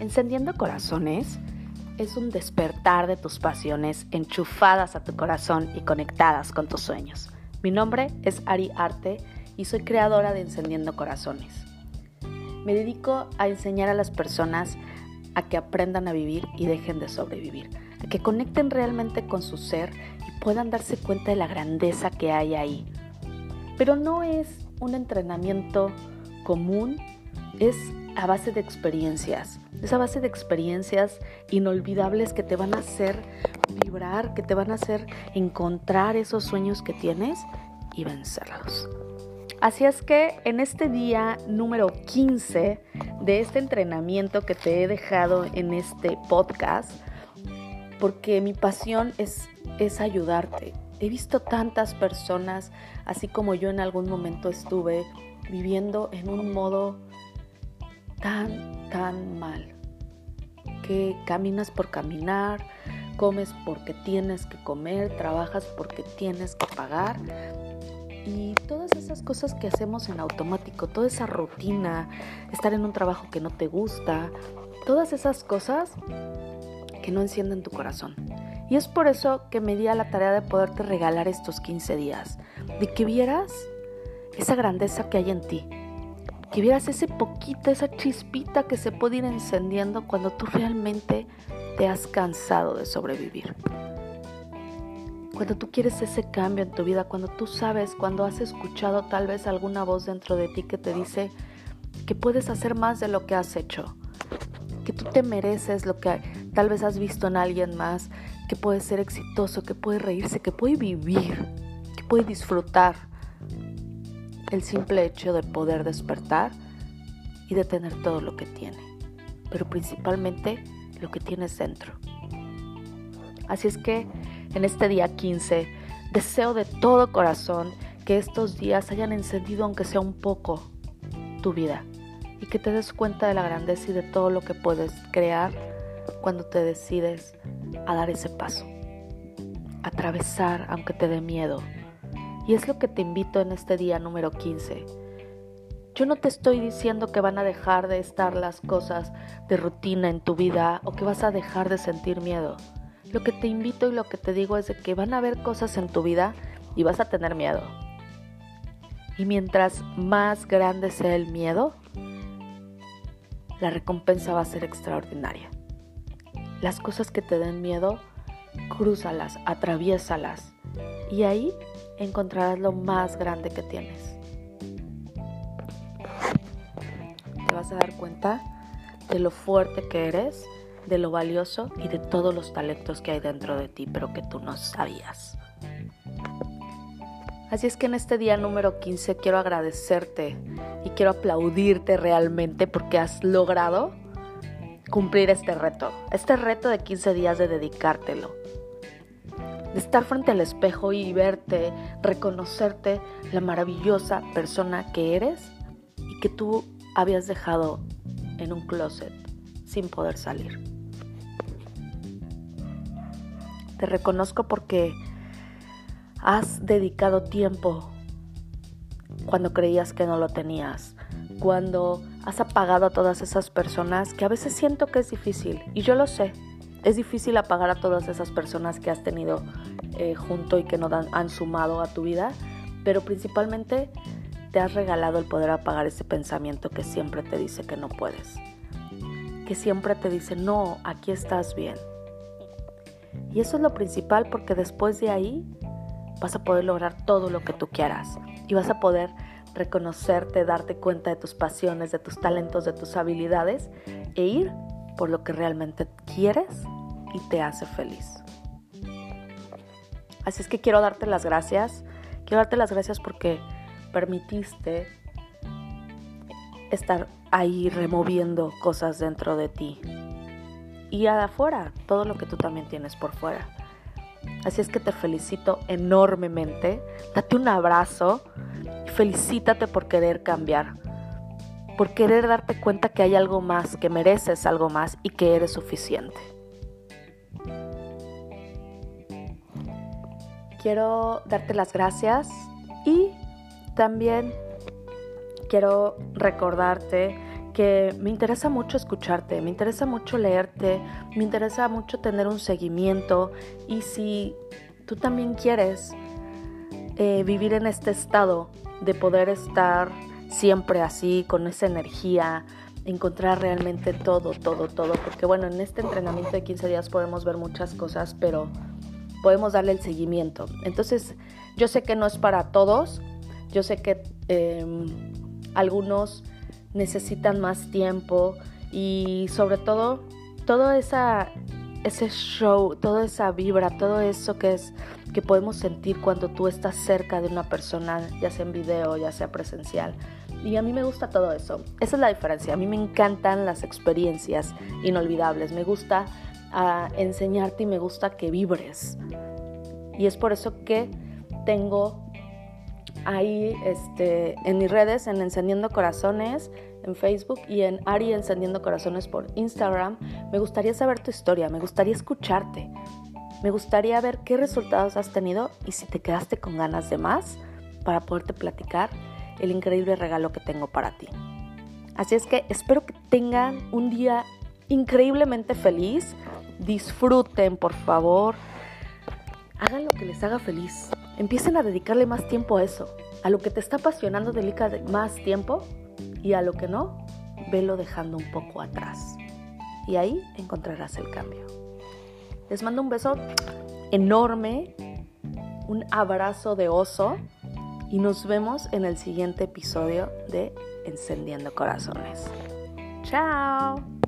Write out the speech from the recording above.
Encendiendo Corazones es un despertar de tus pasiones enchufadas a tu corazón y conectadas con tus sueños. Mi nombre es Ari Arte y soy creadora de Encendiendo Corazones. Me dedico a enseñar a las personas a que aprendan a vivir y dejen de sobrevivir, a que conecten realmente con su ser y puedan darse cuenta de la grandeza que hay ahí. Pero no es un entrenamiento común, es a base de experiencias, esa base de experiencias inolvidables que te van a hacer vibrar, que te van a hacer encontrar esos sueños que tienes y vencerlos. Así es que en este día número 15 de este entrenamiento que te he dejado en este podcast, porque mi pasión es, es ayudarte. He visto tantas personas, así como yo en algún momento estuve, viviendo en un modo tan, tan mal. Que caminas por caminar, comes porque tienes que comer, trabajas porque tienes que pagar. Y todas esas cosas que hacemos en automático, toda esa rutina, estar en un trabajo que no te gusta, todas esas cosas que no encienden tu corazón. Y es por eso que me di a la tarea de poderte regalar estos 15 días, de que vieras esa grandeza que hay en ti, que vieras ese poquito, esa chispita que se puede ir encendiendo cuando tú realmente te has cansado de sobrevivir. Cuando tú quieres ese cambio en tu vida, cuando tú sabes, cuando has escuchado tal vez alguna voz dentro de ti que te dice que puedes hacer más de lo que has hecho, que tú te mereces lo que tal vez has visto en alguien más, que puede ser exitoso, que puede reírse, que puede vivir, que puede disfrutar el simple hecho de poder despertar y de tener todo lo que tiene, pero principalmente lo que tienes dentro. Así es que en este día 15 deseo de todo corazón que estos días hayan encendido aunque sea un poco tu vida y que te des cuenta de la grandeza y de todo lo que puedes crear cuando te decides a dar ese paso. Atravesar aunque te dé miedo, y es lo que te invito en este día número 15. Yo no te estoy diciendo que van a dejar de estar las cosas de rutina en tu vida o que vas a dejar de sentir miedo. Lo que te invito y lo que te digo es de que van a haber cosas en tu vida y vas a tener miedo. Y mientras más grande sea el miedo, la recompensa va a ser extraordinaria. Las cosas que te den miedo, crúzalas, atraviésalas. Y ahí encontrarás lo más grande que tienes. Te vas a dar cuenta de lo fuerte que eres, de lo valioso y de todos los talentos que hay dentro de ti, pero que tú no sabías. Así es que en este día número 15 quiero agradecerte y quiero aplaudirte realmente porque has logrado cumplir este reto, este reto de 15 días de dedicártelo de estar frente al espejo y verte, reconocerte la maravillosa persona que eres y que tú habías dejado en un closet sin poder salir. Te reconozco porque has dedicado tiempo cuando creías que no lo tenías, cuando has apagado a todas esas personas que a veces siento que es difícil y yo lo sé, es difícil apagar a todas esas personas que has tenido eh, junto y que no han sumado a tu vida, pero principalmente te has regalado el poder apagar ese pensamiento que siempre te dice que no puedes, que siempre te dice, no, aquí estás bien. Y eso es lo principal porque después de ahí vas a poder lograr todo lo que tú quieras y vas a poder reconocerte, darte cuenta de tus pasiones, de tus talentos, de tus habilidades e ir por lo que realmente quieres y te hace feliz. Así es que quiero darte las gracias. Quiero darte las gracias porque permitiste estar ahí removiendo cosas dentro de ti. Y afuera, todo lo que tú también tienes por fuera. Así es que te felicito enormemente. Date un abrazo y felicítate por querer cambiar por querer darte cuenta que hay algo más, que mereces algo más y que eres suficiente. Quiero darte las gracias y también quiero recordarte que me interesa mucho escucharte, me interesa mucho leerte, me interesa mucho tener un seguimiento y si tú también quieres eh, vivir en este estado de poder estar siempre así, con esa energía, encontrar realmente todo, todo, todo, porque bueno, en este entrenamiento de 15 días podemos ver muchas cosas, pero podemos darle el seguimiento. Entonces, yo sé que no es para todos, yo sé que em, algunos necesitan más tiempo y sobre todo todo esa ese show, toda esa vibra, todo eso que es que podemos sentir cuando tú estás cerca de una persona, ya sea en video, ya sea presencial. Y a mí me gusta todo eso. Esa es la diferencia. A mí me encantan las experiencias inolvidables. Me gusta ah, enseñarte y me gusta que vibres. Y es por eso que tengo ahí este, en mis redes, en Encendiendo Corazones, en Facebook y en Ari Encendiendo Corazones por Instagram. Me gustaría saber tu historia, me gustaría escucharte, me gustaría ver qué resultados has tenido y si te quedaste con ganas de más para poderte platicar el increíble regalo que tengo para ti. Así es que espero que tengan un día increíblemente feliz. Disfruten, por favor. Hagan lo que les haga feliz. Empiecen a dedicarle más tiempo a eso. A lo que te está apasionando, dedica más tiempo y a lo que no, velo dejando un poco atrás. Y ahí encontrarás el cambio. Les mando un beso enorme, un abrazo de oso y nos vemos en el siguiente episodio de Encendiendo Corazones. Chao.